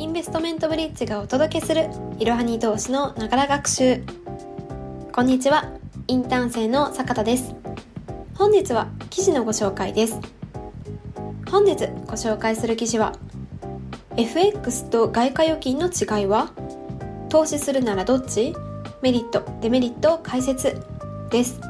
インベストメントブリッジがお届けするいろはに投資のながら学習。こんにちは。インターン生の坂田です。本日は記事のご紹介です。本日ご紹介する記事は FX と外貨預金の違いは？投資するならどっち？メリットデメリットを解説です。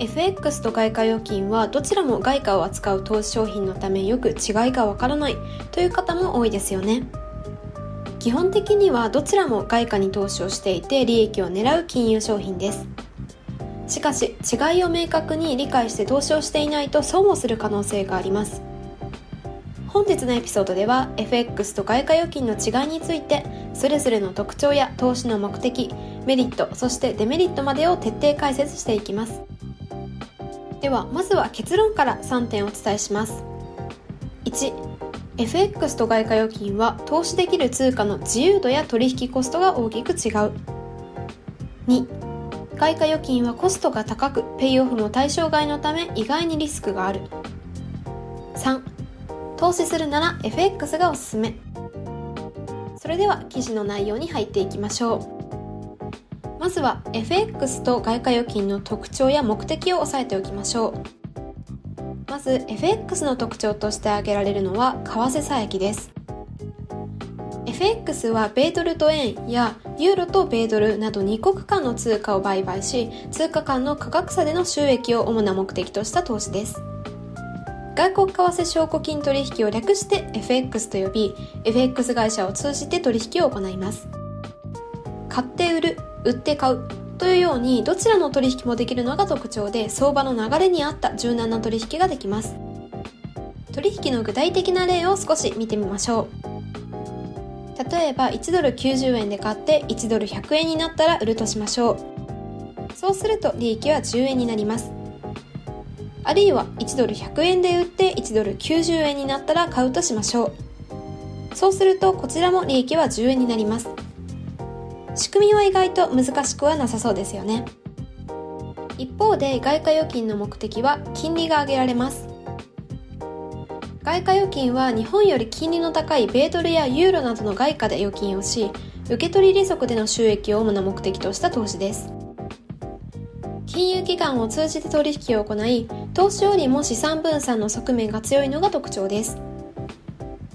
FX と外貨預金はどちらも外貨を扱う投資商品のためよく違いがわからないという方も多いですよね。基本的にはどちらも外貨に投資をしていて利益を狙う金融商品です。しかし違いを明確に理解して投資をしていないと損をする可能性があります。本日のエピソードでは FX と外貨預金の違いについてそれぞれの特徴や投資の目的メリットそしてデメリットまでを徹底解説していきます。ではまずは結論から3点お伝えします。1 FX と外貨預金は投資できる通貨の自由度や取引コストが大きく違う。2外貨預金はコストが高くペイオフも対象外のため意外にリスクがある。3投資するなら FX がおすすめ。それでは記事の内容に入っていきましょう。まずは FX と外貨預金の特徴や目的を押さえておきましょう。まず FX の特徴として挙げられるのは為替差益です。FX は米ドルと円やユーロと米ドルなど2国間の通貨を売買し通貨間の価格差での収益を主な目的とした投資です。外国為替証拠金取引を略して FX と呼び FX 会社を通じて取引を行います。買って売る売って買うというようにどちらの取引もできるのが特徴で相場の流れに合った柔軟な取引ができます。取引の具体的な例を少し見てみましょう。例えば1ドル90円で買って1ドル100円になったら売るとしましょう。そうすると利益は10円になります。あるいは1ドル100円で売って1ドル90円になったら買うとしましょう。そうするとこちらも利益は10円になります。仕組みは意外と難しくはなさそうですよね。一方で外貨預金の目的は金利が上げられます。外貨預金は日本より金利の高い米ドルやユーロなどの外貨で預金をし受け取り利息での収益を主な目的とした投資です。金融機関を通じて取引を行い投資よりも資産分散の側面が強いのが特徴です。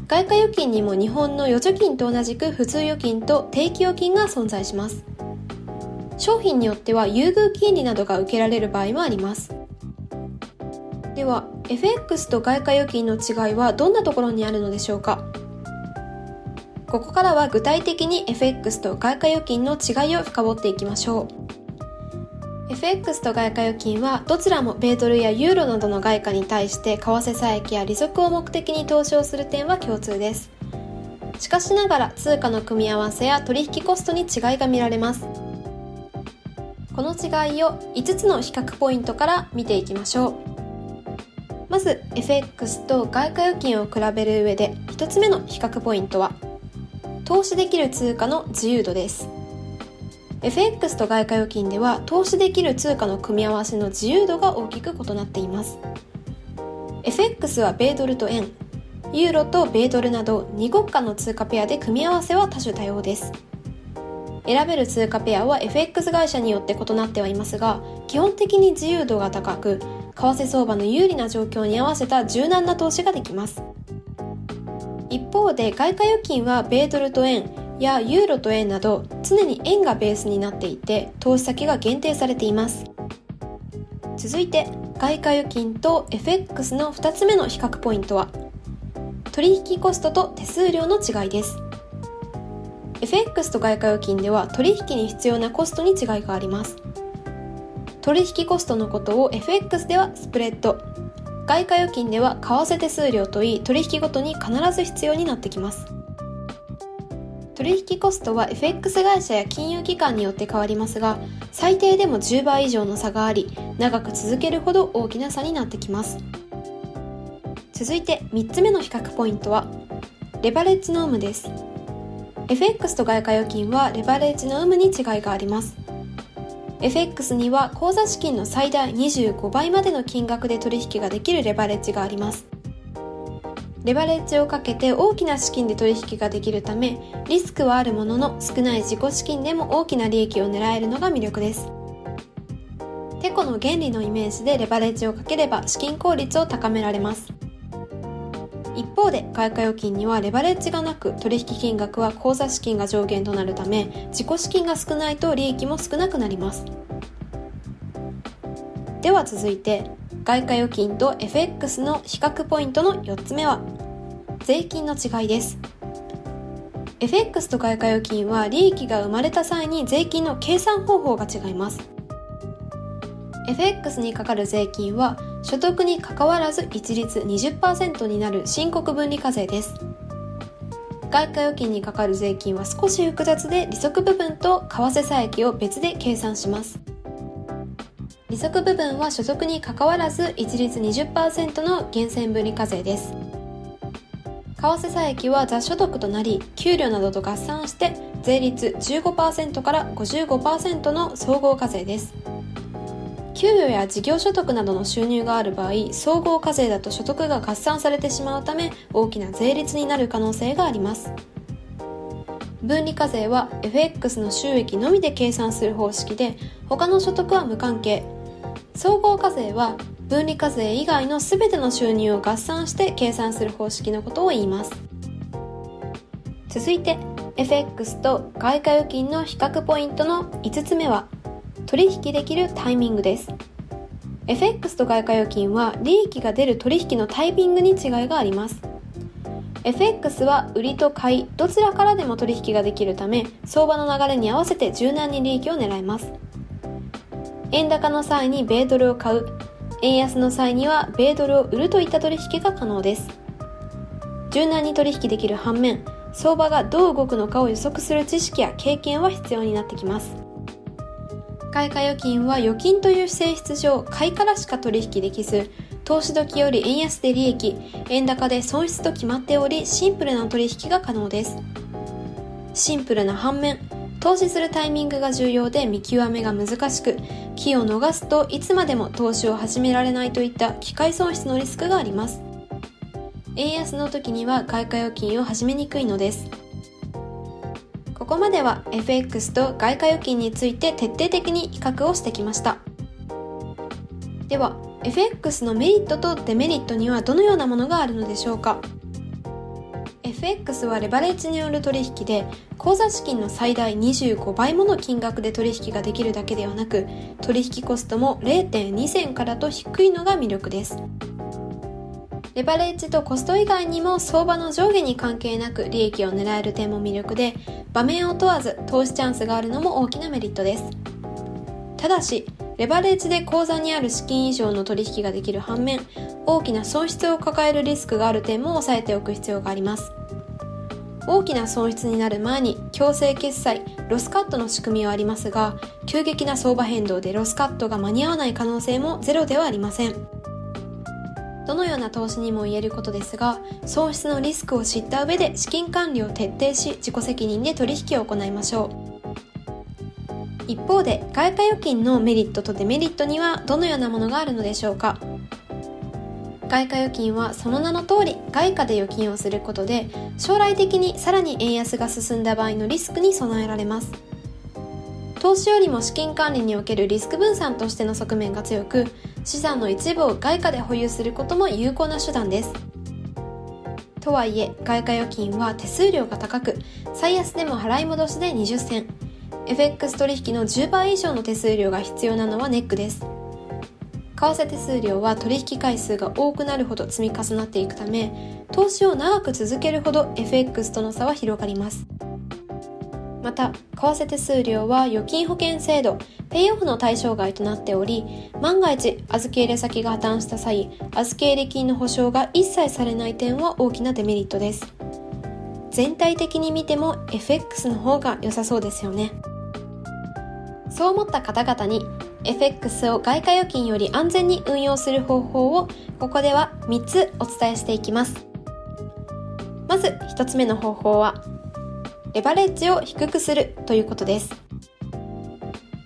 外貨預金にも日本の預貯金と同じく普通預金と定期預金が存在します。商品によっては優遇金利などが受けられる場合もあります。では FX と外貨預金の違いはどんなところにあるのでしょうか？ここからは具体的に FX と外貨預金の違いを深掘っていきましょう。FX と外貨預金はどちらも米ドルやユーロなどの外貨に対して為替差益や利息を目的に投資をする点は共通です。しかしながら通貨の組み合わせや取引コストに違いが見られます。この違いを5つの比較ポイントから見ていきましょう。まず FX と外貨預金を比べる上で1つ目の比較ポイントは投資できる通貨の自由度です。FX と外貨預金では投資できる通貨の組み合わせの自由度が大きく異なっています。FX は米ドルと円。ユーロと米ドルなど2国間の通貨ペアで組み合わせは多種多様です。選べる通貨ペアは FX 会社によって異なってはいますが基本的に自由度が高く為替相場の有利な状況に合わせた柔軟な投資ができます。一方で外貨預金は米ドルと円。やユーロと円など常に円がベースになっていて投資先が限定されています。続いて外貨預金と FX の2つ目の比較ポイントは取引コストと手数料の違いです。FX と外貨預金では取引に必要なコストに違いがあります。取引コストのことを FX ではスプレッド。外貨預金では為替手数料といい取引ごとに必ず必要になってきます。取引コストは FX 会社や金融機関によって変わりますが最低でも10倍以上の差があり長く続けるほど大きな差になってきます。続いて3つ目の比較ポイントはレバレッジの有無です。FX と外貨預金はレバレッジの有無に違いがあります。FX には口座資金の最大25倍までの金額で取引ができるレバレッジがあります。レバレッジをかけて大きな資金で取引ができるためリスクはあるものの少ない自己資金でも大きな利益を狙えるのが魅力です。テコの原理のイメージでレバレッジをかければ資金効率を高められます。一方で外貨預金にはレバレッジがなく取引金額は口座資金が上限となるため自己資金が少ないと利益も少なくなります。では続いて外貨預金と FX の比較ポイントの4つ目は税金の違いです。FX と外貨預金は利益が生まれた際に税金の計算方法が違います。FX にかかる税金は所得にかかわらず一律20%になる申告分離課税です。外貨預金にかかる税金は少し複雑で利息部分と為替差益を別で計算します。利息部分は所得にかかわらず一律20%の源泉分離課税です。為替差益は雑所得となり給料などと合算して税率15%から55%の総合課税です。給与や事業所得などの収入がある場合総合課税だと所得が合算されてしまうため大きな税率になる可能性があります。分離課税は FX の収益のみで計算する方式で他の所得は無関係。総合課税は分離課税以外の全ての収入を合算して計算する方式のことを言います。続いて FX と外貨預金の比較ポイントの5つ目は取引できるタイミングです。FX と外貨預金は利益が出る取引のタイミングに違いがあります。FX は売りと買いどちらからでも取引ができるため相場の流れに合わせて柔軟に利益を狙えます。円高の際に米ドルを買う円安の際には米ドルを売るといった取引が可能です。柔軟に取引できる反面相場がどう動くのかを予測する知識や経験は必要になってきます。外貨預金は預金という性質上買いからしか取引できず投資時より円安で利益円高で損失と決まっておりシンプルな取引が可能です。シンプルな反面投資するタイミングが重要で見極めが難しく、気を逃すといつまでも投資を始められないといった機械損失のリスクがあります。円安の時には外貨預金を始めにくいのです。ここまでは FX と外貨預金について徹底的に比較をしてきました。では、FX のメリットとデメリットにはどのようなものがあるのでしょうか FX はレバレッジによる取引で口座資金の最大25倍もの金額で取引ができるだけではなく取引コストも0.2銭からと低いのが魅力です。レバレッジとコスト以外にも相場の上下に関係なく利益を狙える点も魅力で場面を問わず投資チャンスがあるのも大きなメリットです。ただしレバレッジで口座にある資金以上の取引ができる反面大きな損失を抱えるリスクがある点も抑えておく必要があります。大きな損失になる前に強制決済ロスカットの仕組みはありますが急激な相場変動でロスカットが間に合わない可能性もゼロではありません。どのような投資にも言えることですが損失のリスクを知った上で資金管理を徹底し自己責任で取引を行いましょう。一方で外貨預金のメリットとデメリットにはどのようなものがあるのでしょうか。外貨預金はその名の通り外貨で預金をすることで将来的にさらに円安が進んだ場合のリスクに備えられます。投資よりも資金管理におけるリスク分散としての側面が強く資産の一部を外貨で保有することも有効な手段です。とはいえ外貨預金は手数料が高く最安でも払い戻しで20銭。FX 取引の10倍以上の手数料が必要なのはネックです。為替手数料は取引回数が多くなるほど積み重なっていくため投資を長く続けるほど FX との差は広がります。また為替手数料は預金保険制度ペイオフの対象外となっており万が一預け入れ先が破綻した際預け入れ金の保証が一切されない点は大きなデメリットです。全体的に見ても FX の方が良さそうですよね。そう思った方々に FX を外貨預金より安全に運用する方法をここでは3つお伝えしていきます。まず1つ目の方法はレバレッジを低くするということです。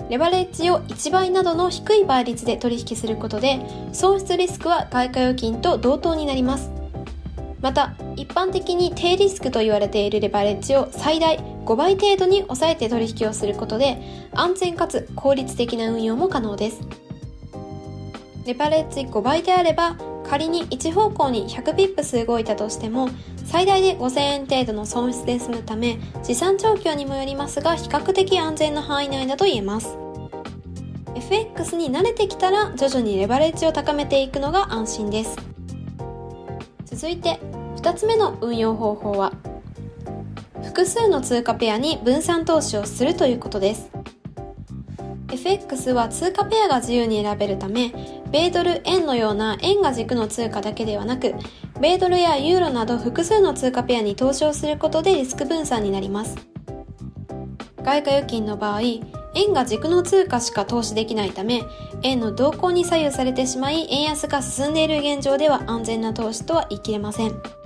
レバレッジを1倍などの低い倍率で取引することで損失リスクは外貨預金と同等になります。また一般的に低リスクと言われているレバレッジを最大5倍程度に抑えて取引をすることで安全かつ効率的な運用も可能です。レバレッジ5倍であれば仮に一方向に100ピップス動いたとしても最大で5000円程度の損失で済むため資産状況にもよりますが比較的安全な範囲内だと言えます。FX に慣れてきたら徐々にレバレッジを高めていくのが安心です。続いて2つ目の運用方法は複数の通貨ペアに分散投資をするということです。FX は通貨ペアが自由に選べるため米ドル円のような円が軸の通貨だけではなく米ドルやユーロなど複数の通貨ペアに投資をすることでリスク分散になります。外貨預金の場合円が軸の通貨しか投資できないため円の動向に左右されてしまい円安が進んでいる現状では安全な投資とは言い切れません。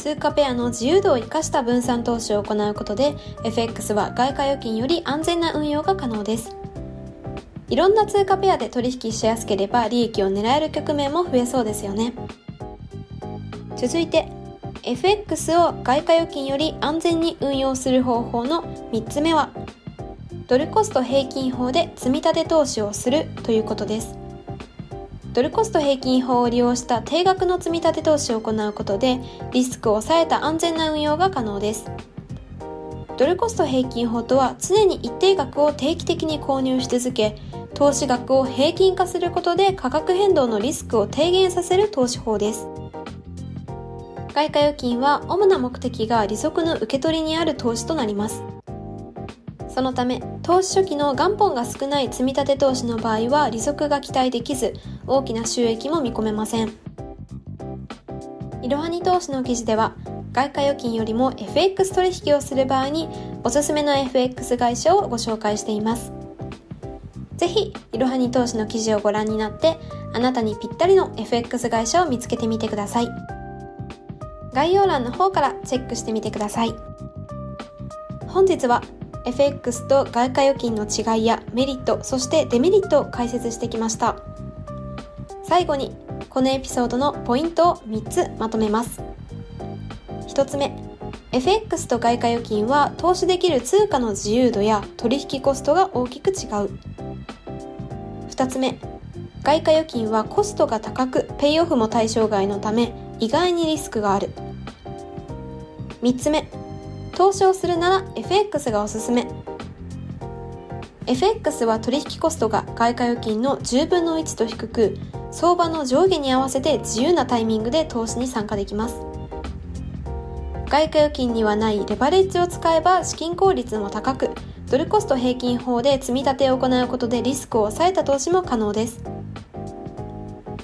通貨ペアの自由度を生かした分散投資を行うことで FX は外貨預金より安全な運用が可能です。いろんな通貨ペアで取引しやすければ利益を狙える局面も増えそうですよね。続いて FX を外貨預金より安全に運用する方法の3つ目はドルコスト平均法で積み立て投資をするということです。ドルコスト平均法を利用した定額の積立投資を行うことでリスクを抑えた安全な運用が可能です。ドルコスト平均法とは常に一定額を定期的に購入し続け投資額を平均化することで価格変動のリスクを低減させる投資法です。外貨預金は主な目的が利息の受け取りにある投資となります。そのため投資初期の元本が少ない積立投資の場合は利息が期待できず大きな収益も見込めません。いろはに投資の記事では外貨預金よりも FX 取引をする場合におすすめの FX 会社をご紹介しています。ぜひいろはに投資の記事をご覧になってあなたにぴったりの FX 会社を見つけてみてください。概要欄の方からチェックしてみてください。本日は FX と外貨預金の違いやメリット、そしてデメリットを解説してきました。最後に、このエピソードのポイントを3つまとめます。1つ目、FX と外貨預金は投資できる通貨の自由度や取引コストが大きく違う。2つ目、外貨預金はコストが高くペイオフも対象外のため意外にリスクがある。3つ目、投資をするなら FX がおすすめ。FX は取引コストが外貨預金の10分の1と低く相場の上下に合わせて自由なタイミングで投資に参加できます。外貨預金にはないレバレッジを使えば資金効率も高くドルコスト平均法で積み立てを行うことでリスクを抑えた投資も可能です。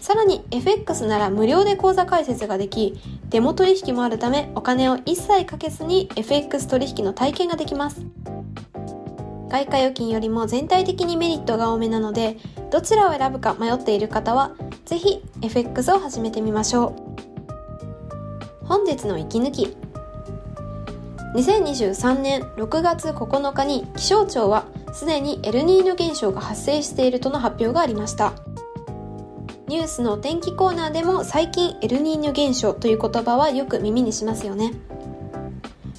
さらに FX なら無料で口座開設ができデモ取引もあるためお金を一切かけずに FX 取引の体験ができます。外貨預金よりも全体的にメリットが多めなのでどちらを選ぶか迷っている方はぜひ FX を始めてみましょう。本日の息抜き。2023年6月9日に気象庁はすでにエルニーニョ現象が発生しているとの発表がありました。ニュースの天気コーナーでも最近エルニーニョ現象という言葉はよく耳にしますよね。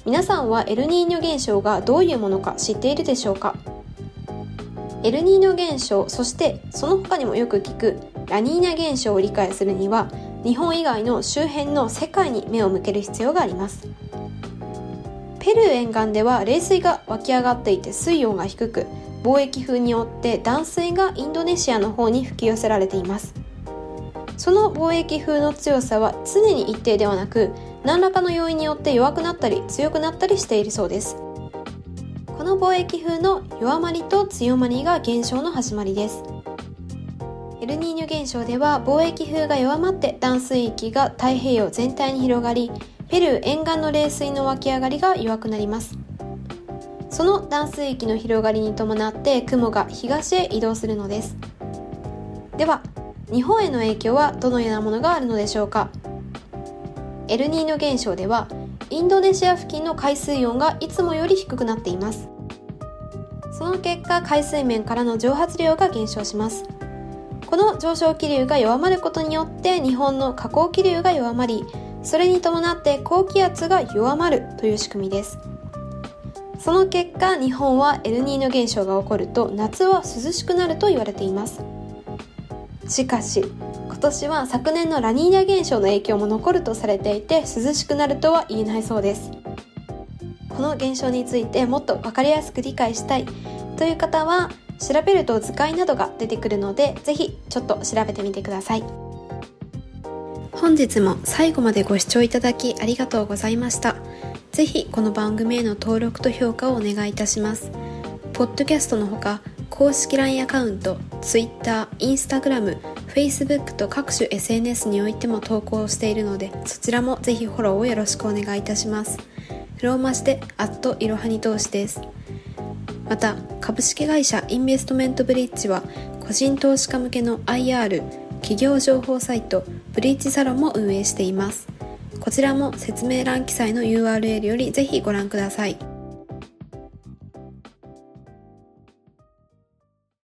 皆さんはエルニーニョ現象がどういうものか知っているでしょうか？エルニーニョ現象そしてその他にもよく聞くラニーニャ現象を理解するには日本以外の周辺の世界に目を向ける必要があります。ペルー沿岸では冷水が湧き上がっていて水温が低く貿易風によって断水がインドネシアの方に吹き寄せられています。その貿易風の強さは常に一定ではなく何らかの要因によって弱くなったり強くなったりしているそうです。この貿易風の弱まりと強まりが現象の始まりです。エルニーニョ現象では貿易風が弱まって断水域が太平洋全体に広がりペルー沿岸の冷水の湧き上がりが弱くなります。その断水域の広がりに伴って雲が東へ移動するのです。では日本への影響はどのようなものがあるのでしょうか？エルニーニョ現象ではインドネシア付近の海水温がいつもより低くなっています。その結果海水面からの蒸発量が減少します。この上昇気流が弱まることによって日本の下降気流が弱まりそれに伴って高気圧が弱まるという仕組みです。その結果日本はエルニーニョ現象が起こると夏は涼しくなると言われています。しかし今年は昨年のラニーニャ現象の影響も残るとされていて涼しくなるとは言えないそうです。この現象についてもっと分かりやすく理解したいという方は調べると図解などが出てくるのでぜひちょっと調べてみてください。本日も最後までご視聴いただきありがとうございました。ぜひこの番組への登録と評価をお願いいたします。ポッドキャストのほか公式 LINE アカウント Twitter、Instagram、Facebook と各種 SNS においても投稿しているのでそちらもぜひフォローをよろしくお願いいたします。ローマ字でアットいろはに投資です。また株式会社インベストメントブリッジは個人投資家向けの IR 企業情報サイトブリッジサロンも運営しています。こちらも説明欄記載の URL よりぜひご覧ください。